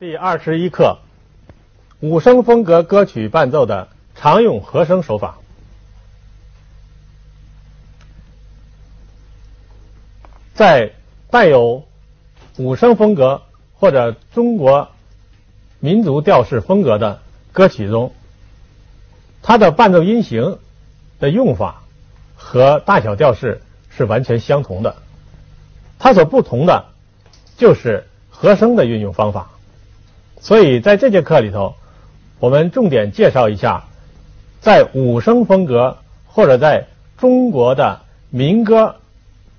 第二十一课：五声风格歌曲伴奏的常用和声手法。在带有五声风格或者中国民族调式风格的歌曲中，它的伴奏音型的用法和大小调式是完全相同的，它所不同的就是和声的运用方法。所以在这节课里头，我们重点介绍一下，在五声风格或者在中国的民歌、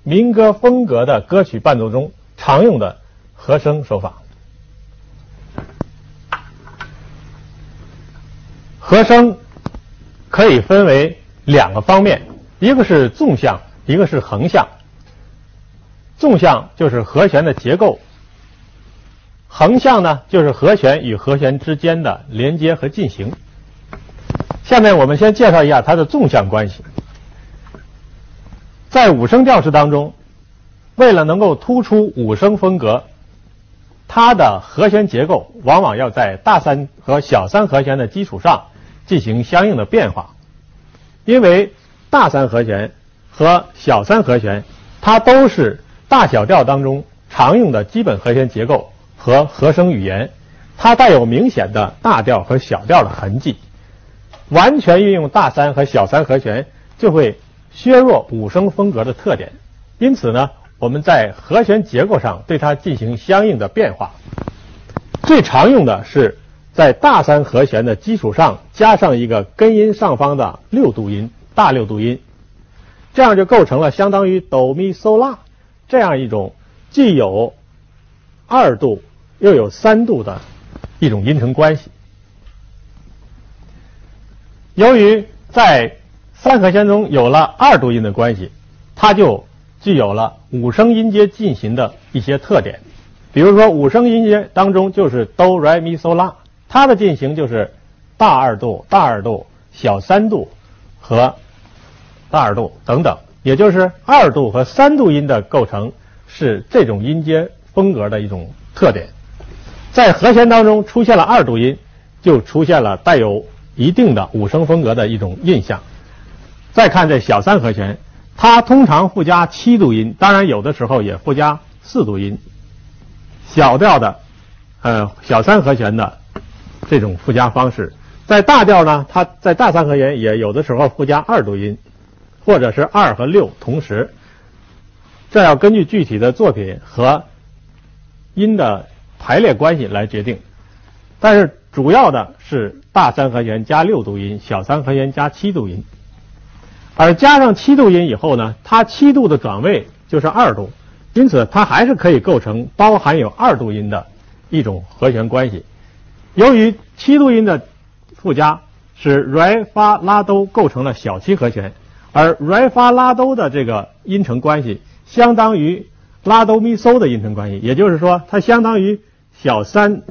民歌风格的歌曲伴奏中常用的和声手法。和声可以分为两个方面，一个是纵向，一个是横向。纵向就是和弦的结构。横向呢，就是和弦与和弦之间的连接和进行。下面我们先介绍一下它的纵向关系。在五声调式当中，为了能够突出五声风格，它的和弦结构往往要在大三和小三和弦的基础上进行相应的变化。因为大三和弦和小三和弦，它都是大小调当中常用的基本和弦结构。和和声语言，它带有明显的大调和小调的痕迹。完全运用大三和小三和弦，就会削弱五声风格的特点。因此呢，我们在和弦结构上对它进行相应的变化。最常用的是在大三和弦的基础上加上一个根音上方的六度音，大六度音，这样就构成了相当于哆咪嗦拉这样一种既有二度。又有三度的一种音程关系。由于在三和弦中有了二度音的关系，它就具有了五声音阶进行的一些特点。比如说，五声音阶当中就是哆来咪嗦拉，它的进行就是大二度、大二度、小三度和大二度等等，也就是二度和三度音的构成是这种音阶风格的一种特点。在和弦当中出现了二度音，就出现了带有一定的五声风格的一种印象。再看这小三和弦，它通常附加七度音，当然有的时候也附加四度音。小调的，呃，小三和弦的这种附加方式，在大调呢，它在大三和弦也有的时候附加二度音，或者是二和六同时。这要根据具体的作品和音的。排列关系来决定，但是主要的是大三和弦加六度音，小三和弦加七度音。而加上七度音以后呢，它七度的转位就是二度，因此它还是可以构成包含有二度音的一种和弦关系。由于七度音的附加，使来发拉哆构成了小七和弦，而来发拉哆的这个音程关系相当于拉哆咪嗦的音程关系，也就是说，它相当于。小三，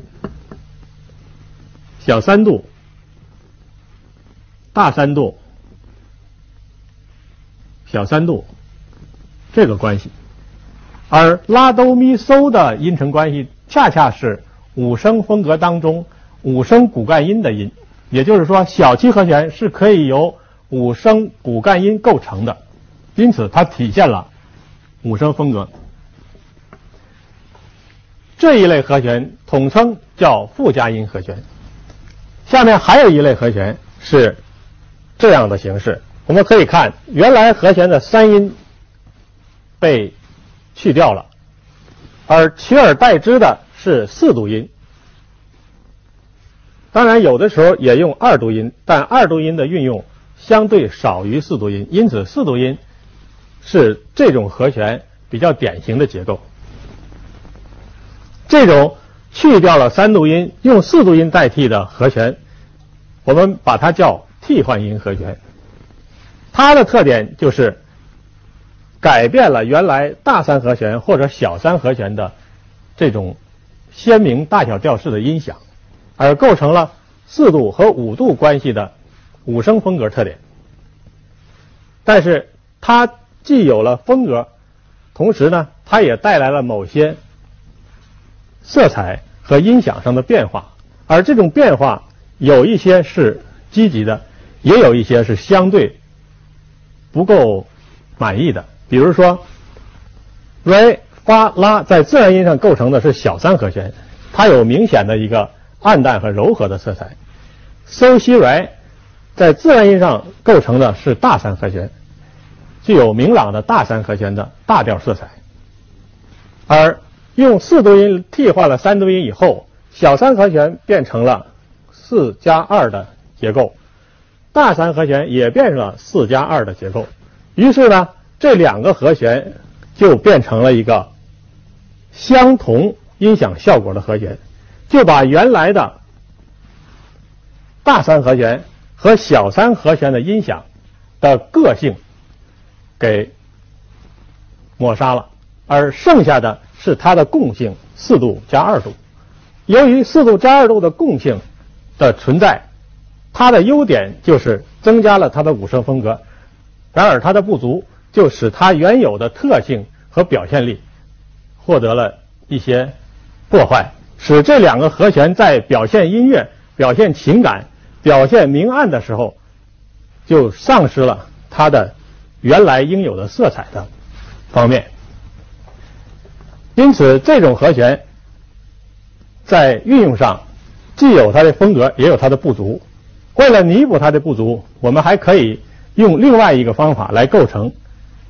小三度，大三度，小三度，这个关系，而拉哆咪嗦的音程关系，恰恰是五声风格当中五声骨干音的音，也就是说，小七和弦是可以由五声骨干音构成的，因此它体现了五声风格。这一类和弦统称叫附加音和弦。下面还有一类和弦是这样的形式，我们可以看原来和弦的三音被去掉了，而取而代之的是四度音。当然，有的时候也用二度音，但二度音的运用相对少于四度音，因此四度音是这种和弦比较典型的结构。这种去掉了三度音，用四度音代替的和弦，我们把它叫替换音和弦。它的特点就是改变了原来大三和弦或者小三和弦的这种鲜明大小调式的音响，而构成了四度和五度关系的五声风格特点。但是它既有了风格，同时呢，它也带来了某些。色彩和音响上的变化，而这种变化有一些是积极的，也有一些是相对不够满意的。比如说，re、发、拉在自然音上构成的是小三和弦，它有明显的一个暗淡和柔和的色彩。so、西、来在自然音上构成的是大三和弦，具有明朗的大三和弦的大调色彩。而用四度音替换了三度音以后，小三和弦变成了四加二的结构，大三和弦也变成了四加二的结构。于是呢，这两个和弦就变成了一个相同音响效果的和弦，就把原来的大三和弦和小三和弦的音响的个性给抹杀了，而剩下的是它的共性四度加二度。由于四度加二度的共性的存在，它的优点就是增加了它的五声风格，然而它的不足就使它原有的特性和表现力获得了一些破坏，使这两个和弦在表现音乐、表现情感、表现明暗的时候，就丧失了它的原来应有的色彩的方面。因此，这种和弦在运用上既有它的风格，也有它的不足。为了弥补它的不足，我们还可以用另外一个方法来构成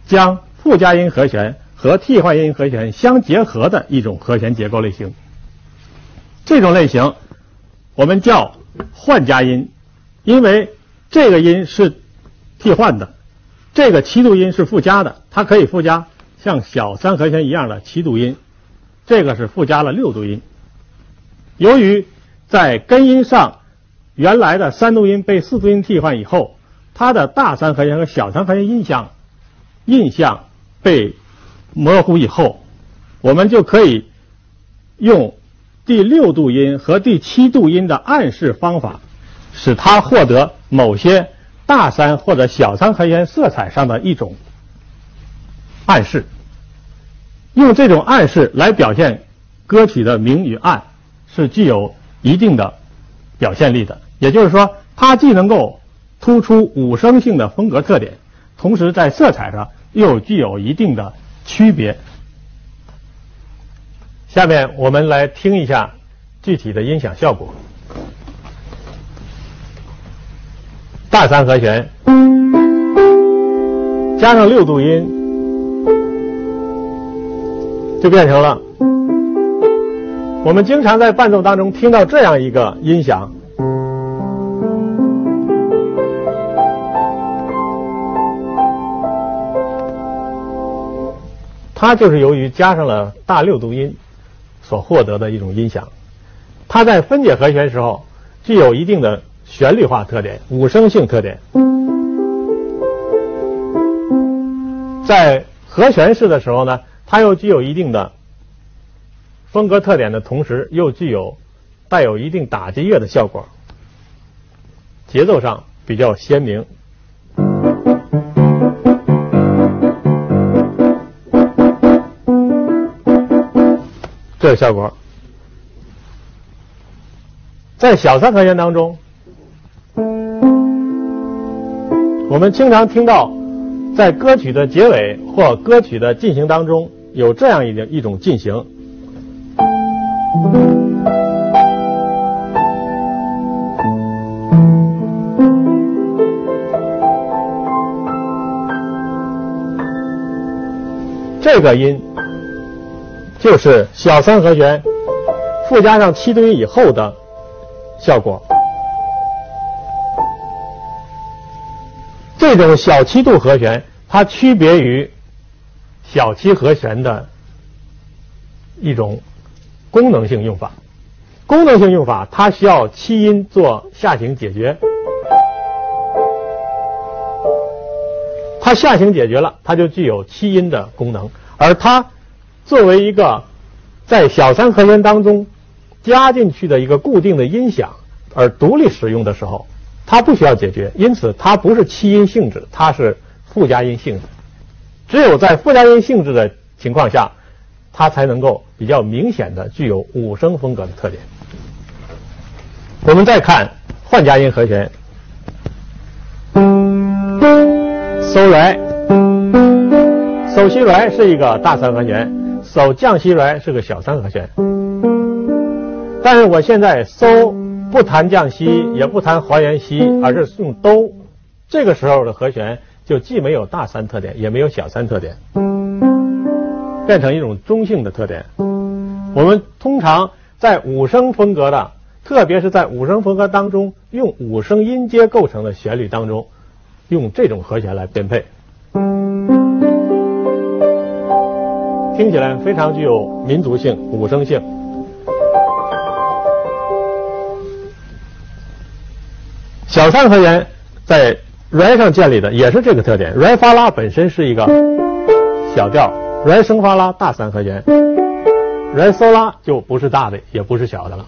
将附加音和弦和替换音和弦相结合的一种和弦结构类型。这种类型我们叫换加音，因为这个音是替换的，这个七度音是附加的，它可以附加。像小三和弦一样的七度音，这个是附加了六度音。由于在根音上，原来的三度音被四度音替换以后，它的大三和弦和小三和弦印象印象被模糊以后，我们就可以用第六度音和第七度音的暗示方法，使它获得某些大三或者小三和弦色彩上的一种。暗示，用这种暗示来表现歌曲的明与暗，是具有一定的表现力的。也就是说，它既能够突出五声性的风格特点，同时在色彩上又具有一定的区别。下面我们来听一下具体的音响效果：大三和弦加上六度音。就变成了我们经常在伴奏当中听到这样一个音响，它就是由于加上了大六度音所获得的一种音响。它在分解和弦时候具有一定的旋律化特点、五声性特点，在和弦式的时候呢。它又具有一定的风格特点的同时，又具有带有一定打击乐的效果，节奏上比较鲜明。这个效果，在小三和弦当中，我们经常听到，在歌曲的结尾或歌曲的进行当中。有这样一种一种进行，这个音就是小三和弦附加上七度音以后的效果。这种小七度和弦，它区别于。小七和弦的一种功能性用法，功能性用法它需要七音做下行解决，它下行解决了，它就具有七音的功能。而它作为一个在小三和弦当中加进去的一个固定的音响而独立使用的时候，它不需要解决，因此它不是七音性质，它是附加音性质。只有在附加音性质的情况下，它才能够比较明显的具有五声风格的特点。我们再看换加音和弦，嗦来，嗦西来是一个大三和弦，嗦降西来是个小三和弦。但是我现在嗦不弹降西，也不弹还原西，而是用哆，这个时候的和弦就既没有大三特点，也没有小三特点，变成一种中性的特点。我们通常在五声风格的。特别是在五声风格当中，用五声音阶构成的旋律当中，用这种和弦来编配，听起来非常具有民族性、五声性。小三和弦在 re 上建立的也是这个特点，re 发拉本身是一个小调，re 升发拉大三和弦，re 嗦拉就不是大的，也不是小的了。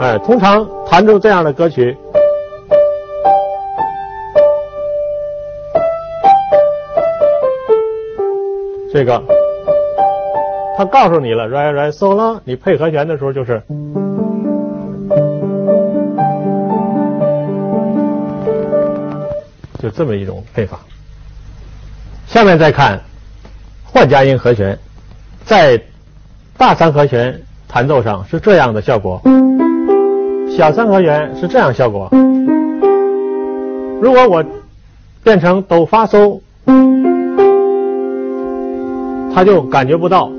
哎，通常弹出这样的歌曲，这个他告诉你了，re re sol 你配和弦的时候就是，就这么一种配法。下面再看换加音和弦，在大三和弦弹奏上是这样的效果。小三和弦是这样效果。如果我变成哆发嗦，它就感觉不到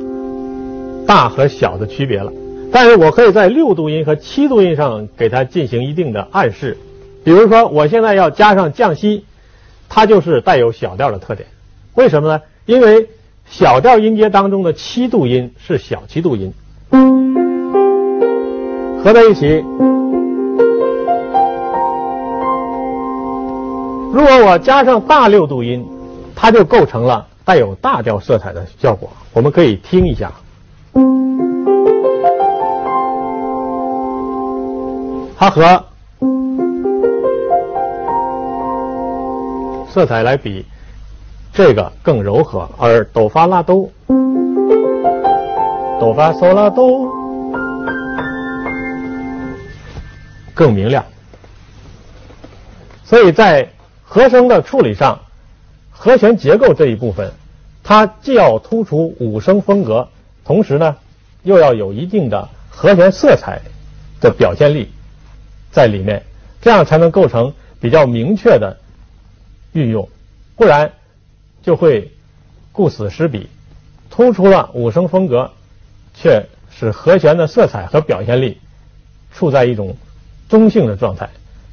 大和小的区别了。但是我可以在六度音和七度音上给它进行一定的暗示。比如说，我现在要加上降西，它就是带有小调的特点。为什么呢？因为小调音阶当中的七度音是小七度音，合在一起。如果我加上大六度音，它就构成了带有大调色彩的效果。我们可以听一下，它和色彩来比，这个更柔和，而哆发拉哆，哆发嗦拉哆更明亮。所以在和声的处理上，和弦结构这一部分，它既要突出五声风格，同时呢，又要有一定的和弦色彩的表现力在里面，这样才能构成比较明确的运用，不然就会顾此失彼，突出了五声风格，却使和弦的色彩和表现力处在一种中性的状态，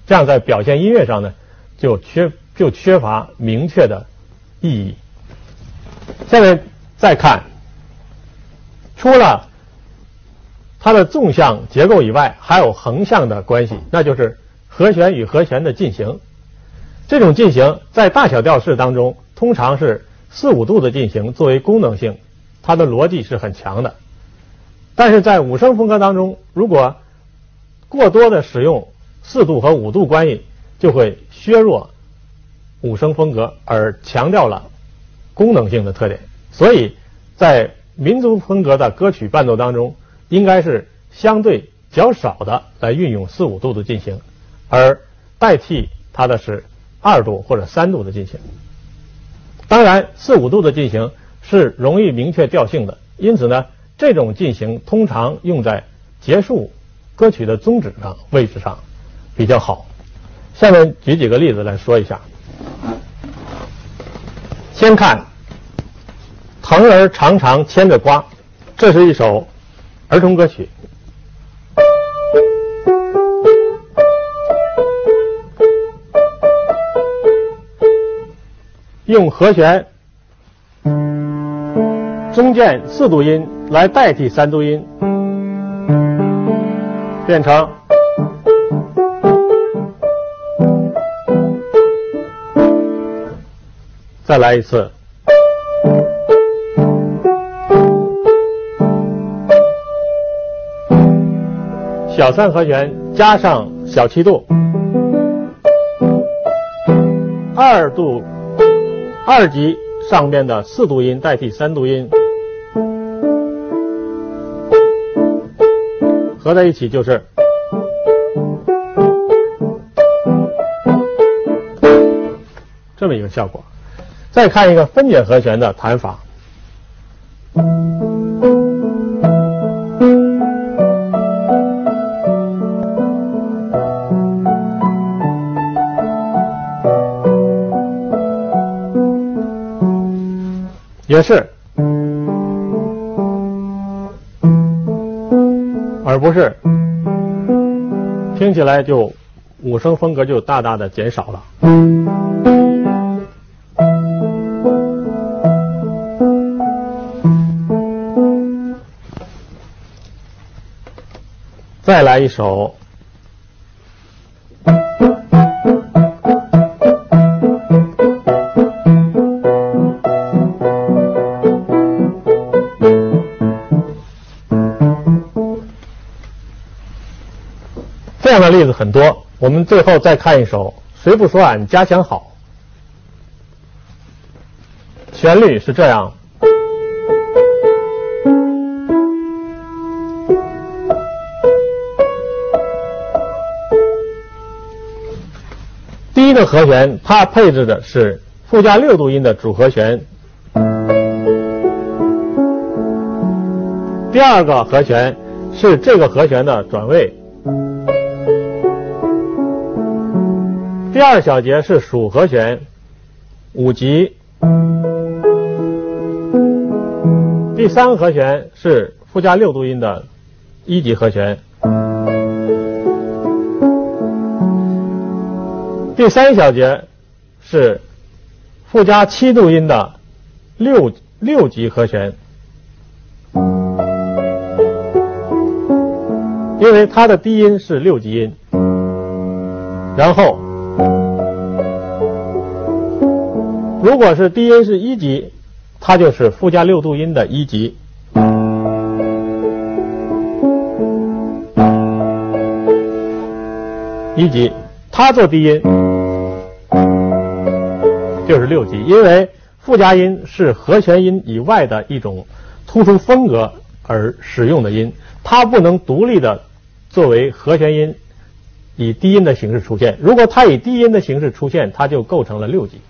这样在表现音乐上呢。就缺就缺乏明确的意义。下面再看，除了它的纵向结构以外，还有横向的关系，那就是和弦与和弦的进行。这种进行在大小调式当中，通常是四五度的进行作为功能性，它的逻辑是很强的。但是在五声风格当中，如果过多的使用四度和五度关系，就会削弱五声风格，而强调了功能性的特点。所以在民族风格的歌曲伴奏当中，应该是相对较少的来运用四五度的进行，而代替它的是二度或者三度的进行。当然，四五度的进行是容易明确调性的，因此呢，这种进行通常用在结束歌曲的终止的位置上比较好。下面举几个例子来说一下。先看“藤儿长长牵着瓜”，这是一首儿童歌曲，用和弦中间四度音来代替三度音，变成。再来一次，小三和弦加上小七度，二度二级上面的四度音代替三度音合在一起就是这么一个效果。再看一个分解和弦的弹法。也是，而不是听起来就五声风格就大大的减少了。再来一首。例子很多，我们最后再看一首《谁不说俺家乡好》，旋律是这样。第一个和弦，它配置的是附加六度音的主和弦；第二个和弦是这个和弦的转位。第二小节是属和弦，五级；第三和弦是附加六度音的一级和弦；第三小节是附加七度音的六六级和弦，因为它的低音是六级音，然后。如果是低音是一级，它就是附加六度音的一级。一级，它做低音就是六级，因为附加音是和弦音以外的一种突出风格而使用的音，它不能独立的作为和弦音以低音的形式出现。如果它以低音的形式出现，它就构成了六级。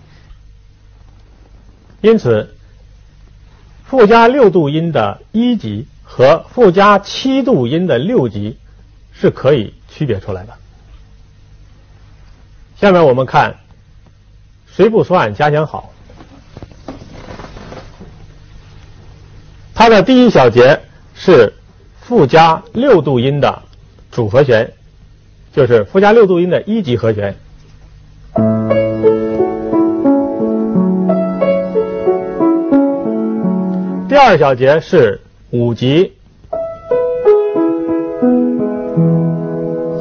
因此，附加六度音的一级和附加七度音的六级是可以区别出来的。下面我们看“谁不说俺家乡好”，它的第一小节是附加六度音的主和弦，就是附加六度音的一级和弦。第二小节是五级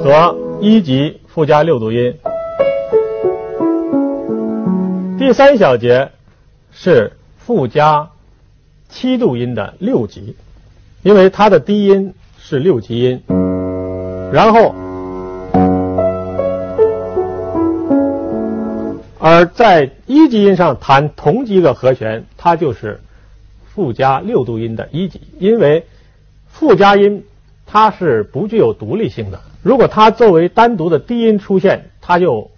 和一级附加六度音，第三小节是附加七度音的六级，因为它的低音是六级音，然后而在一级音上弹同级的和弦，它就是。附加六度音的一级，因为附加音它是不具有独立性的。如果它作为单独的低音出现，它就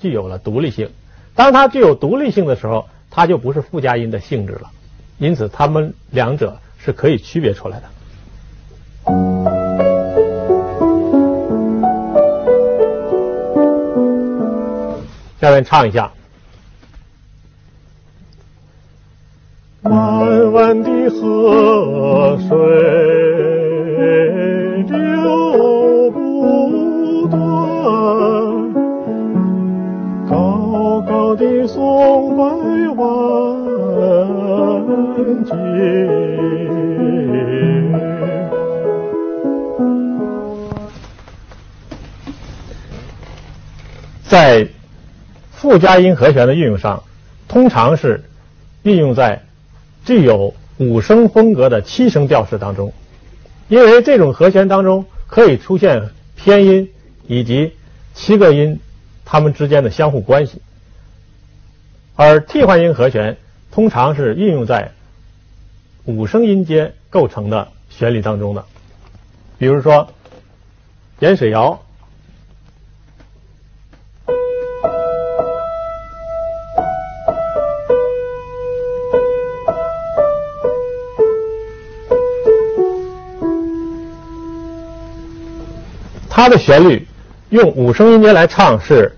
具有了独立性。当它具有独立性的时候，它就不是附加音的性质了。因此，它们两者是可以区别出来的。下面唱一下。弯弯的河水流不断，高高的松柏万径，在附加音和弦的运用上，通常是运用在。具有五声风格的七声调式当中，因为这种和弦当中可以出现偏音以及七个音它们之间的相互关系，而替换音和弦通常是运用在五声音阶构成的旋律当中的，比如说盐水谣。它的旋律用五声音阶来唱是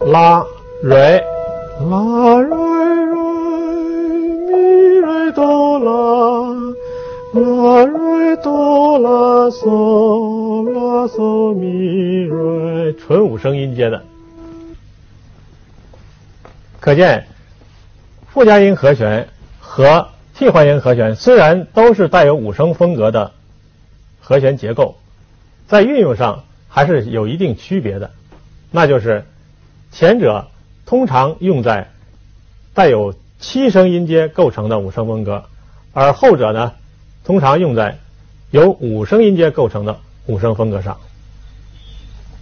拉、瑞、拉、瑞、瑞、咪、瑞、哆、啦、拉、瑞、哆、啦、嗦、拉、嗦、咪、瑞，纯五声音阶的。可见附加音和弦和替换音和弦虽然都是带有五声风格的和弦结构。在运用上还是有一定区别的，那就是前者通常用在带有七声音阶构成的五声风格，而后者呢，通常用在由五声音阶构成的五声风格上。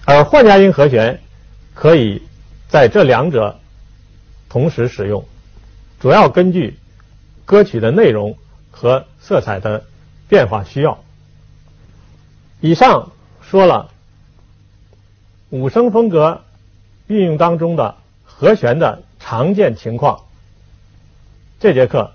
而换加音和弦可以在这两者同时使用，主要根据歌曲的内容和色彩的变化需要。以上。说了五声风格运用当中的和弦的常见情况，这节课。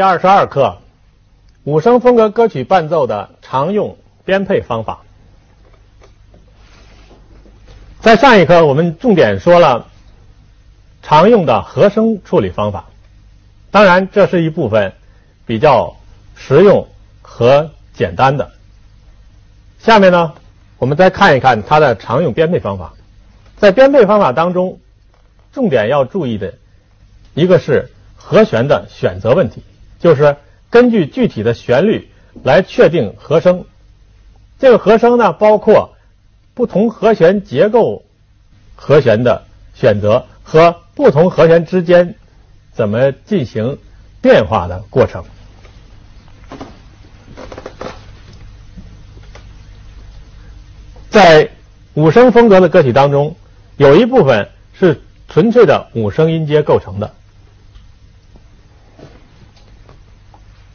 第二十二课，五声风格歌曲伴奏的常用编配方法。在上一课，我们重点说了常用的和声处理方法。当然，这是一部分比较实用和简单的。下面呢，我们再看一看它的常用编配方法。在编配方法当中，重点要注意的一个是和弦的选择问题。就是根据具体的旋律来确定和声。这个和声呢，包括不同和弦结构和弦的选择和不同和弦之间怎么进行变化的过程。在五声风格的歌曲当中，有一部分是纯粹的五声音阶构成的。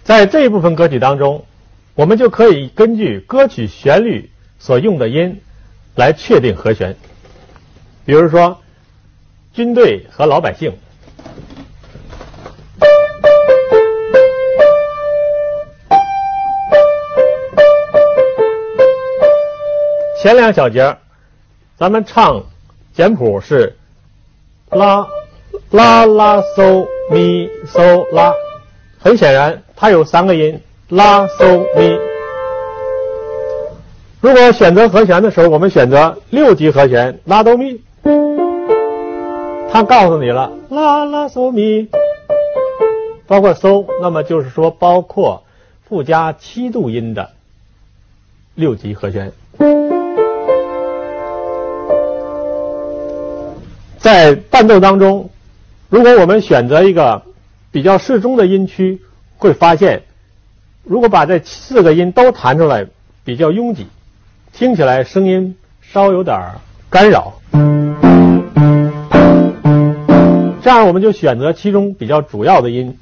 在这一部分歌曲当中，我们就可以根据歌曲旋律所用的音来确定和弦。比如说，军队和老百姓，前两小节咱们唱简谱是拉拉拉嗦咪嗦拉，很显然。它有三个音，拉、嗦、咪。如果选择和弦的时候，我们选择六级和弦，拉、哆、咪。它告诉你了，拉、拉、嗦、咪，包括嗦，那么就是说包括附加七度音的六级和弦。在伴奏当中，如果我们选择一个比较适中的音区。会发现，如果把这四个音都弹出来，比较拥挤，听起来声音稍有点干扰。这样我们就选择其中比较主要的音，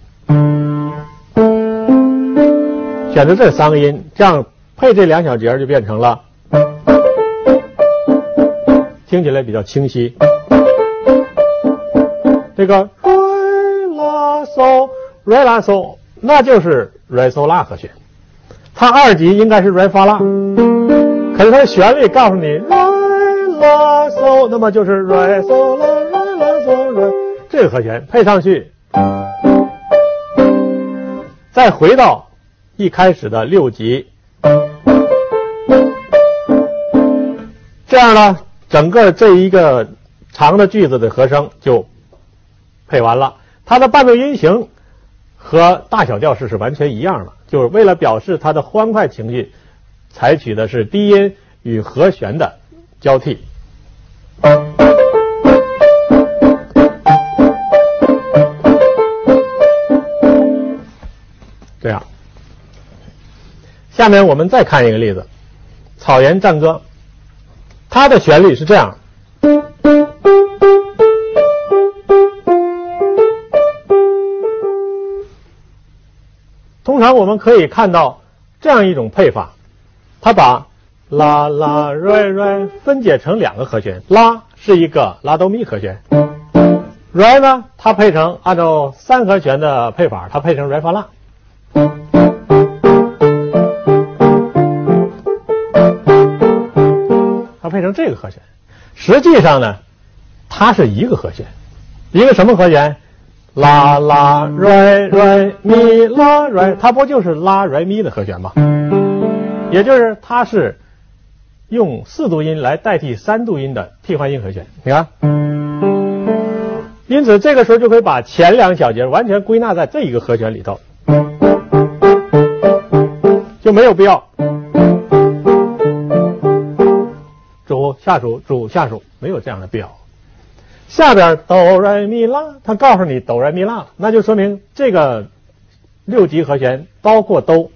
选择这三个音，这样配这两小节就变成了，听起来比较清晰。这个瑞拉嗦，瑞拉嗦。那就是 re sol la 和弦，它二级应该是 re fa la，可是它的旋律告诉你 re la sol，那么就是 re sol la re la sol re，这个和弦配上去，再回到一开始的六级，这样呢，整个这一个长的句子的和声就配完了，它的伴奏音型。和大小调式是完全一样的，就是为了表示它的欢快情绪，采取的是低音与和弦的交替。这样，下面我们再看一个例子，《草原战歌》，它的旋律是这样。通常我们可以看到这样一种配法，它把拉拉瑞瑞分解成两个和弦，拉是一个拉哆咪和弦，瑞呢它配成按照三和弦的配法，它配成瑞发拉，它配成这个和弦。实际上呢，它是一个和弦，一个什么和弦？拉拉瑞瑞咪拉瑞，它不就是拉瑞咪的和弦吗？也就是它是用四度音来代替三度音的替换音和弦。你看，因此这个时候就可以把前两小节完全归纳在这一个和弦里头，就没有必要主下属主下属，没有这样的必要。下边哆来咪拉，它告诉你哆来咪拉，那就说明这个六级和弦包括哆，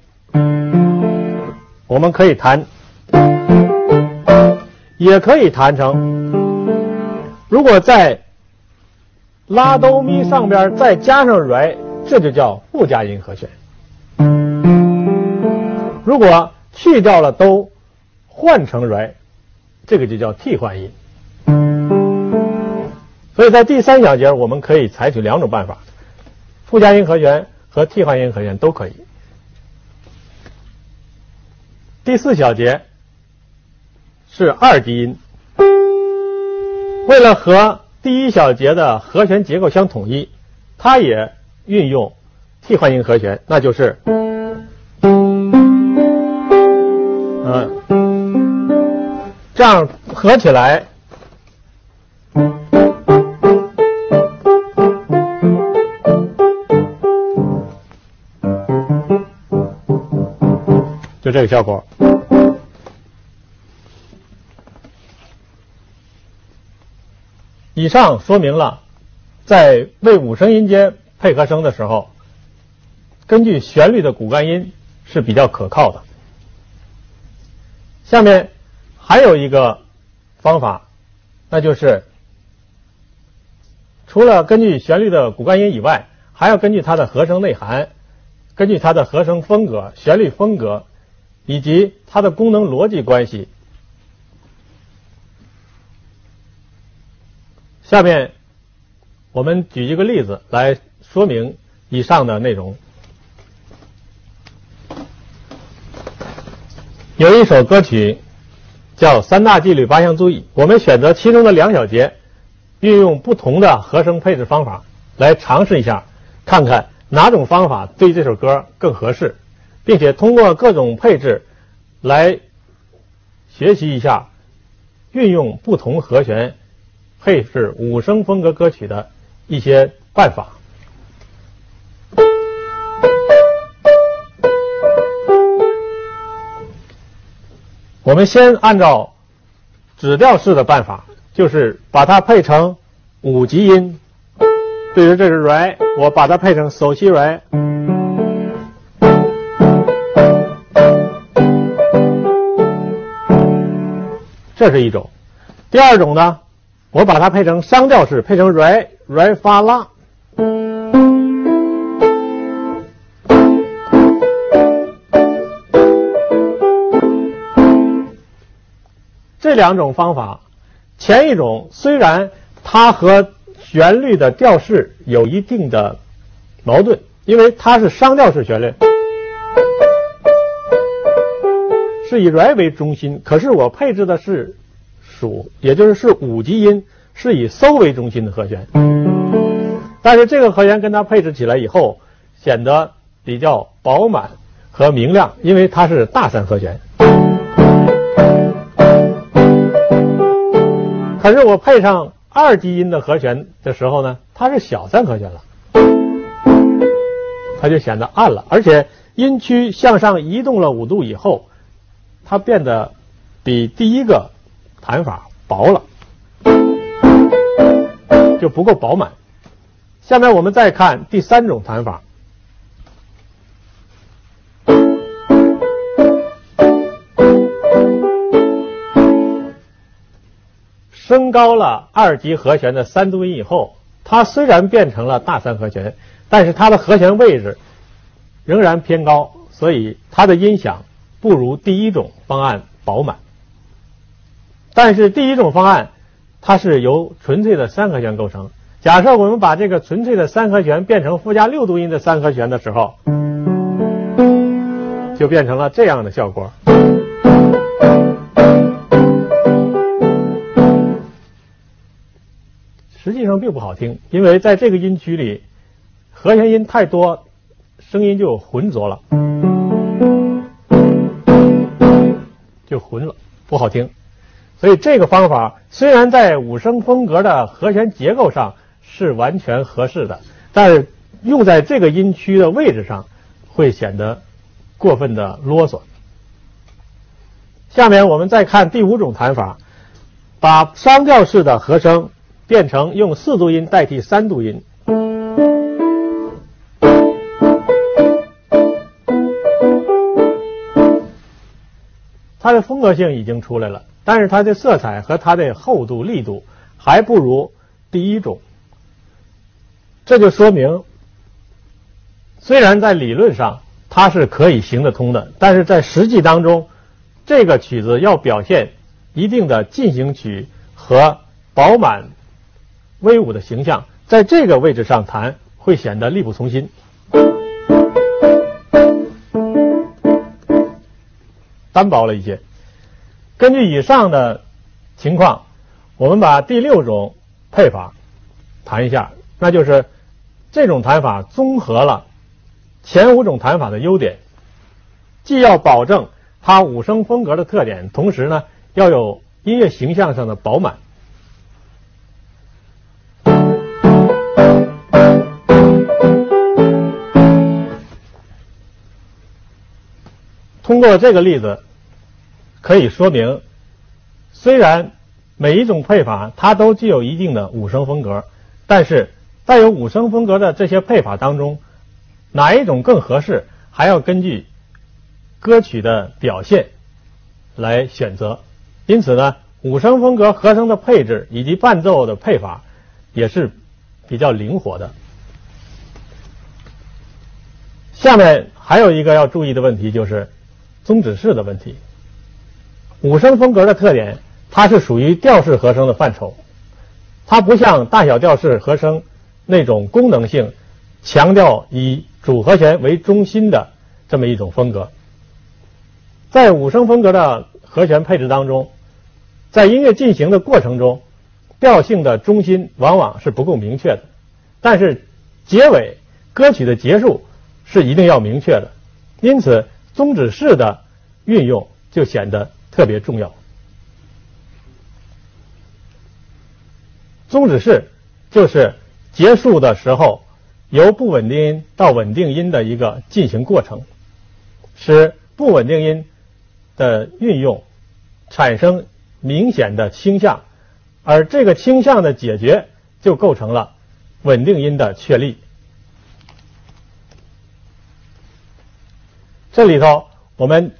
我们可以弹，也可以弹成。如果在拉哆咪上边再加上来，这就叫附加音和弦。如果去掉了哆，换成来，这个就叫替换音。所以在第三小节，我们可以采取两种办法：附加音和弦和替换音和弦都可以。第四小节是二级音，为了和第一小节的和弦结构相统一，它也运用替换音和弦，那就是，嗯，这样合起来。就这个效果。以上说明了，在为五声音阶配合声的时候，根据旋律的骨干音是比较可靠的。下面还有一个方法，那就是除了根据旋律的骨干音以外，还要根据它的和声内涵，根据它的和声风格、旋律风格。以及它的功能逻辑关系。下面我们举一个例子来说明以上的内容。有一首歌曲叫《三大纪律八项注意》，我们选择其中的两小节，运用不同的和声配置方法来尝试一下，看看哪种方法对这首歌更合适。并且通过各种配置来学习一下运用不同和弦配置五声风格歌曲的一些办法。我们先按照指调式的办法，就是把它配成五级音。比如这是 re，我把它配成 so si re。这是一种，第二种呢，我把它配成商调式，配成 re re fa la。这两种方法，前一种虽然它和旋律的调式有一定的矛盾，因为它是商调式旋律。是以 re 为中心，可是我配置的是属，也就是是五级音，是以 so 为中心的和弦。但是这个和弦跟它配置起来以后，显得比较饱满和明亮，因为它是大三和弦。可是我配上二级音的和弦的时候呢，它是小三和弦了，它就显得暗了，而且音区向上移动了五度以后。它变得比第一个弹法薄了，就不够饱满。下面我们再看第三种弹法，升高了二级和弦的三度音以后，它虽然变成了大三和弦，但是它的和弦位置仍然偏高，所以它的音响。不如第一种方案饱满，但是第一种方案它是由纯粹的三和弦构成。假设我们把这个纯粹的三和弦变成附加六度音的三和弦的时候，就变成了这样的效果。实际上并不好听，因为在这个音区里，和弦音太多，声音就浑浊了。不好听。所以这个方法虽然在五声风格的和弦结构上是完全合适的，但是用在这个音区的位置上会显得过分的啰嗦。下面我们再看第五种弹法，把商调式的和声变成用四度音代替三度音。它的风格性已经出来了，但是它的色彩和它的厚度、力度还不如第一种。这就说明，虽然在理论上它是可以行得通的，但是在实际当中，这个曲子要表现一定的进行曲和饱满、威武的形象，在这个位置上弹会显得力不从心。单薄了一些。根据以上的情况，我们把第六种配法谈一下，那就是这种弹法综合了前五种弹法的优点，既要保证它五声风格的特点，同时呢要有音乐形象上的饱满。通过这个例子，可以说明，虽然每一种配法它都具有一定的五声风格，但是带有五声风格的这些配法当中，哪一种更合适，还要根据歌曲的表现来选择。因此呢，五声风格和声的配置以及伴奏的配法也是比较灵活的。下面还有一个要注意的问题就是。宗旨式的问题，五声风格的特点，它是属于调式和声的范畴，它不像大小调式和声那种功能性强调以主和弦为中心的这么一种风格。在五声风格的和弦配置当中，在音乐进行的过程中，调性的中心往往是不够明确的，但是结尾歌曲的结束是一定要明确的，因此。宗旨式的运用就显得特别重要。宗旨式就是结束的时候由不稳定音到稳定音的一个进行过程，使不稳定音的运用产生明显的倾向，而这个倾向的解决就构成了稳定音的确立。这里头，我们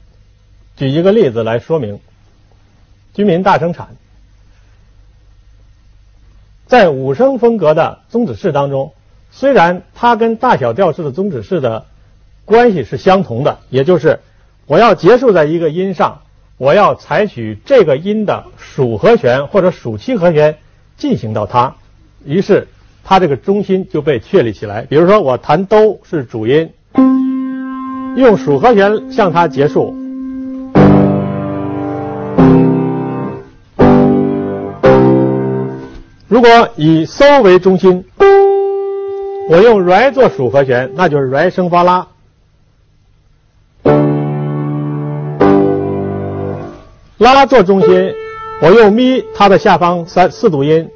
举一个例子来说明《居民大生产》在五声风格的宗旨式当中，虽然它跟大小调式的宗旨式的关系是相同的，也就是我要结束在一个音上，我要采取这个音的属和弦或者属七和弦进行到它，于是它这个中心就被确立起来。比如说，我弹哆是主音。用属和弦向它结束。如果以嗦为中心，我用 re 做属和弦，那就是 re 升发拉。拉做中心，我用咪它的下方三四度音。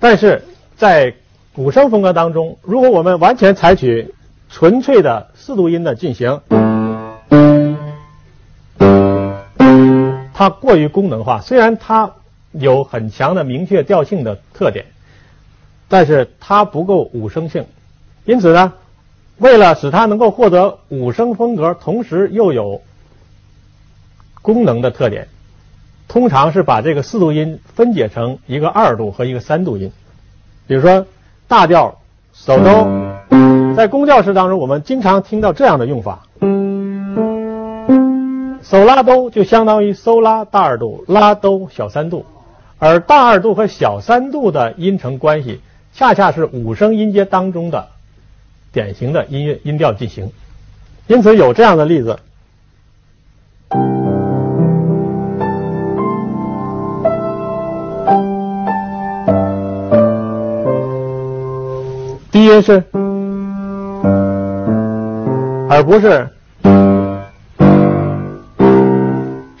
但是在五声风格当中，如果我们完全采取纯粹的四度音的进行，它过于功能化。虽然它有很强的明确调性的特点，但是它不够五声性。因此呢，为了使它能够获得五声风格，同时又有功能的特点，通常是把这个四度音分解成一个二度和一个三度音，比如说。大调手哆，在宫调式当中，我们经常听到这样的用法：手拉哆就相当于嗦拉大二度，拉哆小三度，而大二度和小三度的音程关系，恰恰是五声音阶当中的典型的音乐音调进行。因此有这样的例子。低音是，而不是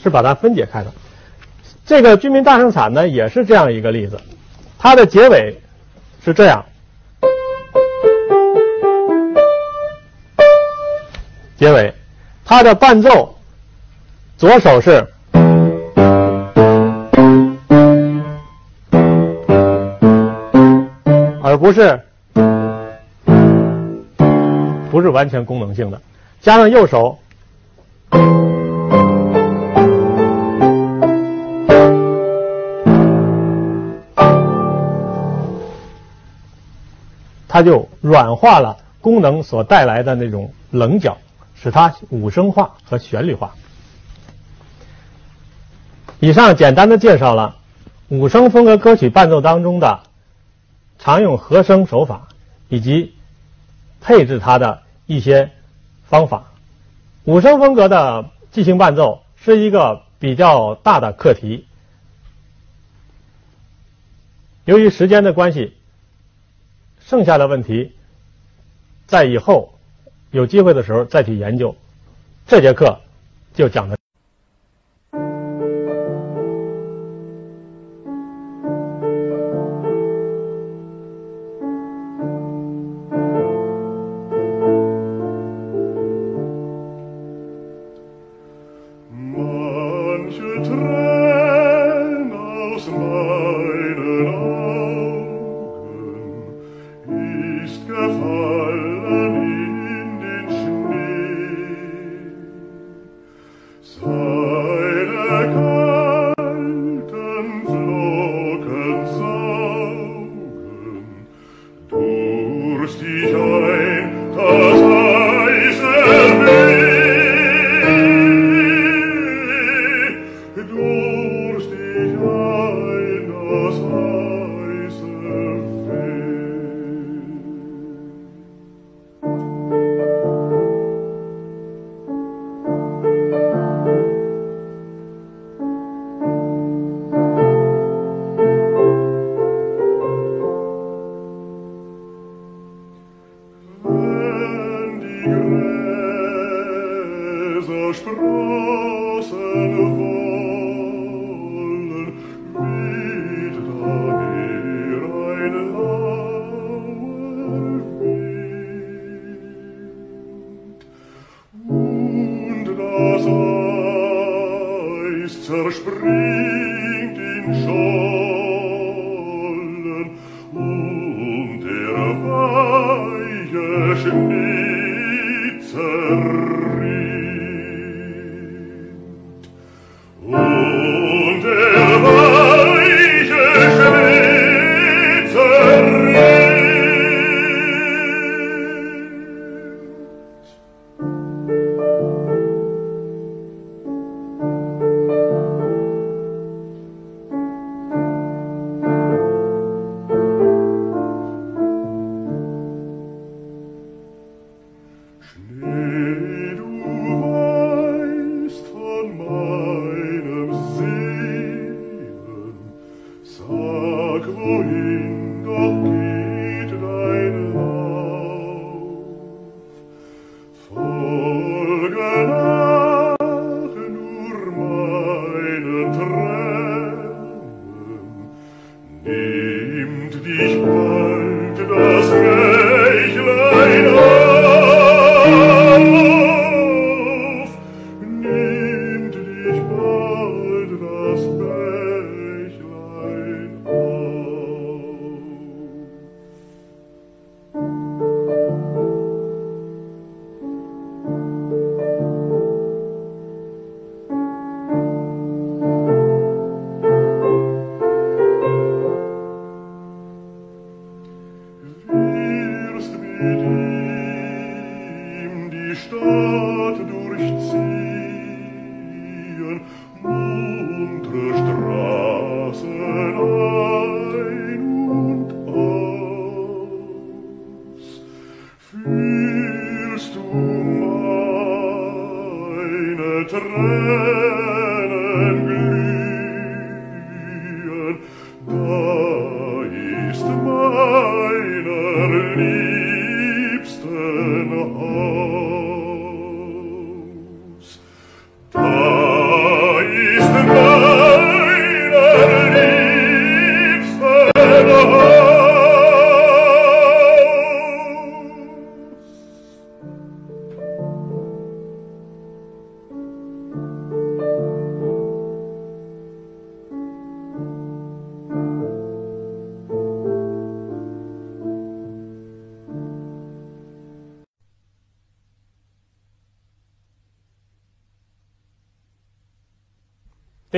是把它分解开的。这个居民大生产呢，也是这样一个例子。它的结尾是这样，结尾，它的伴奏左手是，而不是。不是完全功能性的，加上右手，它就软化了功能所带来的那种棱角，使它五声化和旋律化。以上简单的介绍了五声风格歌曲伴奏当中的常用和声手法以及配置它的。一些方法。五声风格的即兴伴奏是一个比较大的课题。由于时间的关系，剩下的问题在以后有机会的时候再去研究。这节课就讲的。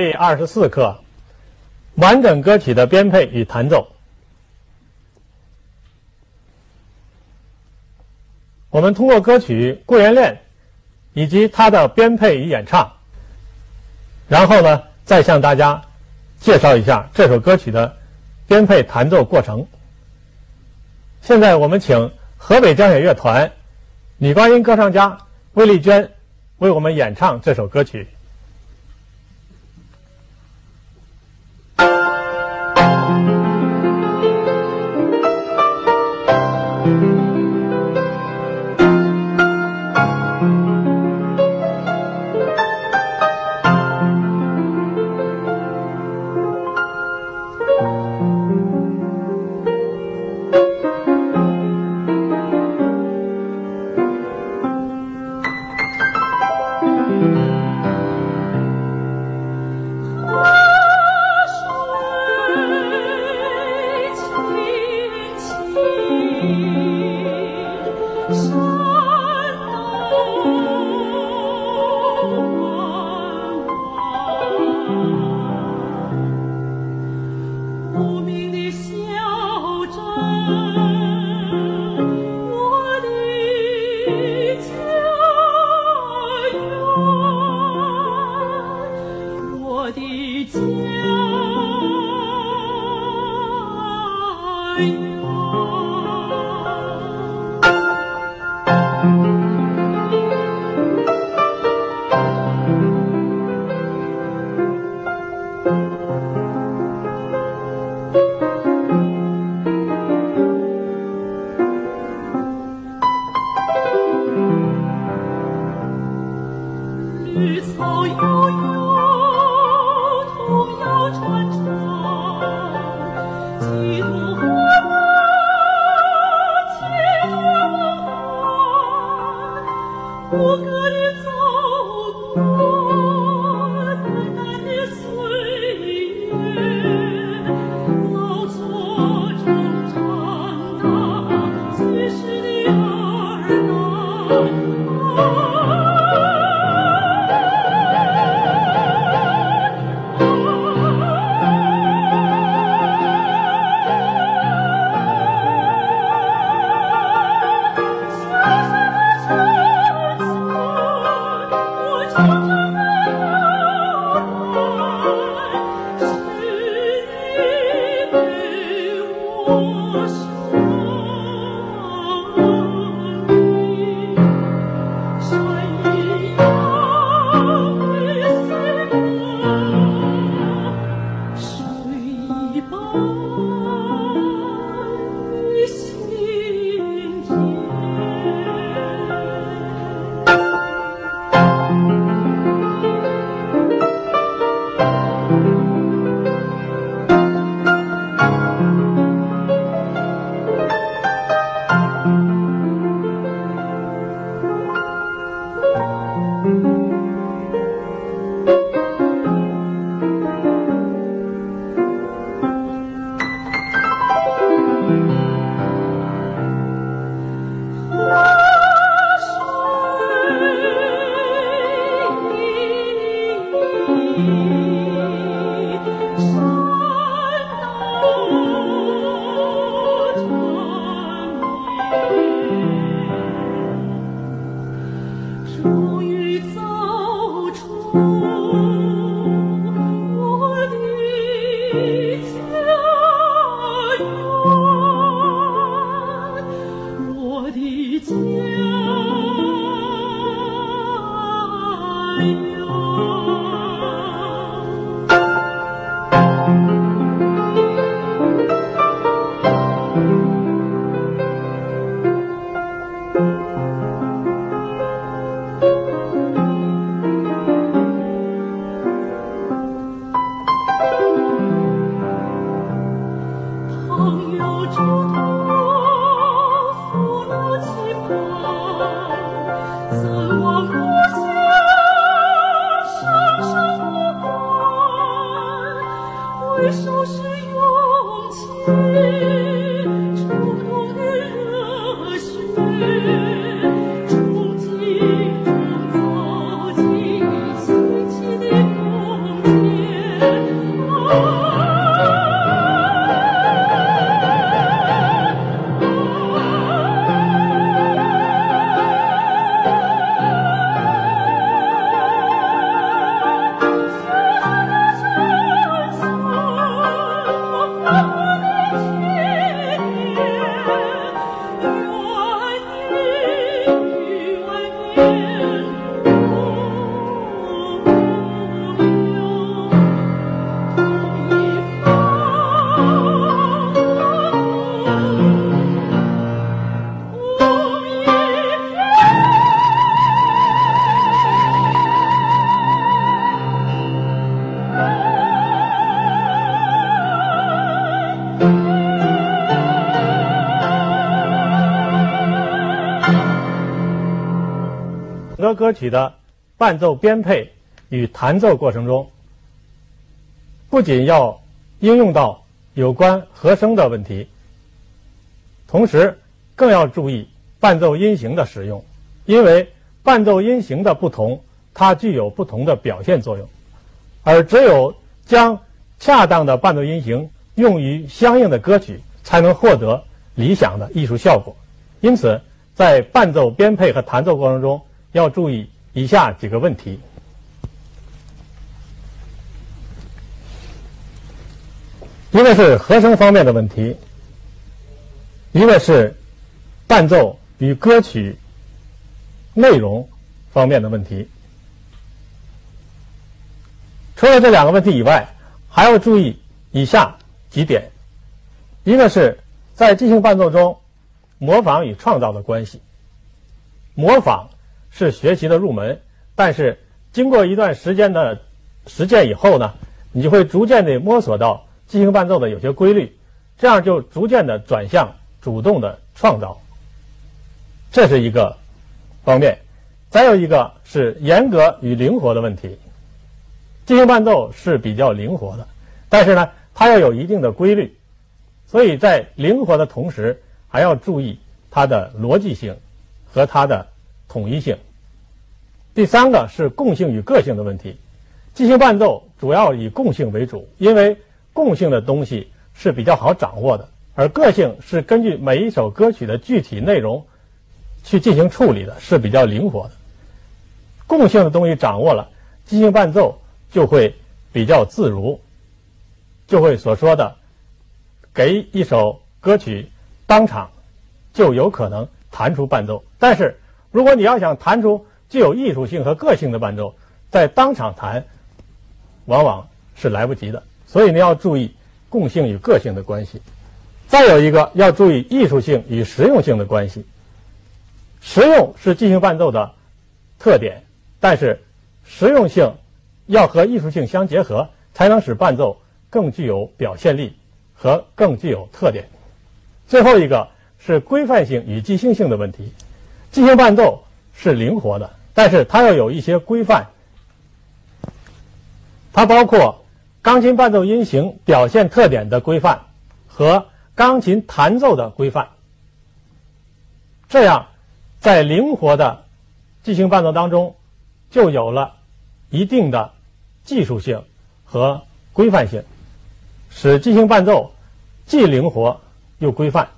第二十四课，完整歌曲的编配与弹奏。我们通过歌曲《故园恋》以及它的编配与演唱，然后呢，再向大家介绍一下这首歌曲的编配弹奏过程。现在我们请河北交响乐团女高音歌唱家魏丽娟为我们演唱这首歌曲。歌曲的伴奏编配与弹奏过程中，不仅要应用到有关和声的问题，同时更要注意伴奏音型的使用，因为伴奏音型的不同，它具有不同的表现作用，而只有将恰当的伴奏音型用于相应的歌曲，才能获得理想的艺术效果。因此，在伴奏编配和弹奏过程中，要注意以下几个问题：一个是和声方面的问题，一个是伴奏与歌曲内容方面的问题。除了这两个问题以外，还要注意以下几点：一个是在即兴伴奏中。模仿与创造的关系。模仿是学习的入门，但是经过一段时间的实践以后呢，你就会逐渐的摸索到即兴伴奏的有些规律，这样就逐渐的转向主动的创造。这是一个方面。再有一个是严格与灵活的问题。即兴伴奏是比较灵活的，但是呢，它要有一定的规律，所以在灵活的同时。还要注意它的逻辑性和它的统一性。第三个是共性与个性的问题。即兴伴奏主要以共性为主，因为共性的东西是比较好掌握的，而个性是根据每一首歌曲的具体内容去进行处理的，是比较灵活的。共性的东西掌握了，即兴伴奏就会比较自如，就会所说的给一首歌曲。当场就有可能弹出伴奏，但是如果你要想弹出具有艺术性和个性的伴奏，在当场弹往往是来不及的。所以你要注意共性与个性的关系。再有一个要注意艺术性与实用性的关系。实用是即兴伴奏的特点，但是实用性要和艺术性相结合，才能使伴奏更具有表现力和更具有特点。最后一个是规范性与即兴性的问题。即兴伴奏是灵活的，但是它要有一些规范。它包括钢琴伴奏音型表现特点的规范和钢琴弹奏的规范。这样，在灵活的即兴伴奏当中，就有了一定的技术性和规范性，使即兴伴奏既灵活。又规范。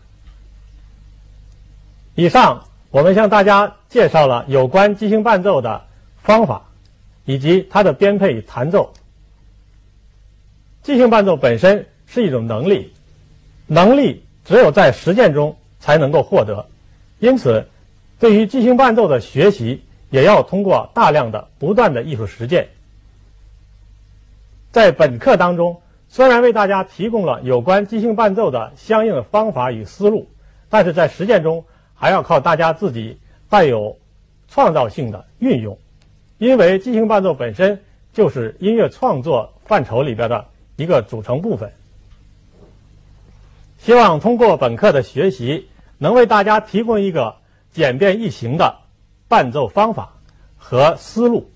以上我们向大家介绍了有关即兴伴奏的方法，以及它的编配与弹奏。即兴伴奏本身是一种能力，能力只有在实践中才能够获得，因此，对于即兴伴奏的学习，也要通过大量的不断的艺术实践。在本课当中。虽然为大家提供了有关即兴伴奏的相应的方法与思路，但是在实践中还要靠大家自己带有创造性的运用，因为即兴伴奏本身就是音乐创作范畴里边的一个组成部分。希望通过本课的学习，能为大家提供一个简便易行的伴奏方法和思路，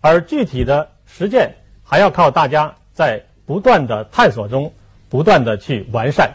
而具体的实践还要靠大家在。不断的探索中，不断的去完善。